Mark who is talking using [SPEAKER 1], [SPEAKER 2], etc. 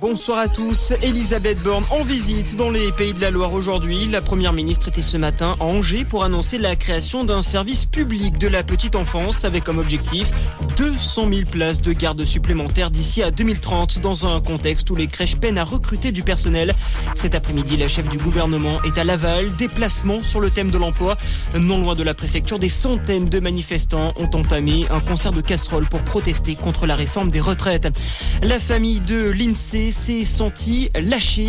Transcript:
[SPEAKER 1] Bonsoir à tous. Elisabeth Borne en visite dans les pays de la Loire aujourd'hui. La première ministre était ce matin à Angers pour annoncer la création d'un service public de la petite enfance avec comme objectif 200 000 places de garde supplémentaires d'ici à 2030 dans un contexte où les crèches peinent à recruter du personnel. Cet après-midi, la chef du gouvernement est à Laval. Déplacement sur le thème de l'emploi. Non loin de la préfecture, des centaines de manifestants ont entamé un concert de casseroles pour protester contre la réforme des retraites. La famille de l'INSEE s'est sentie lâchée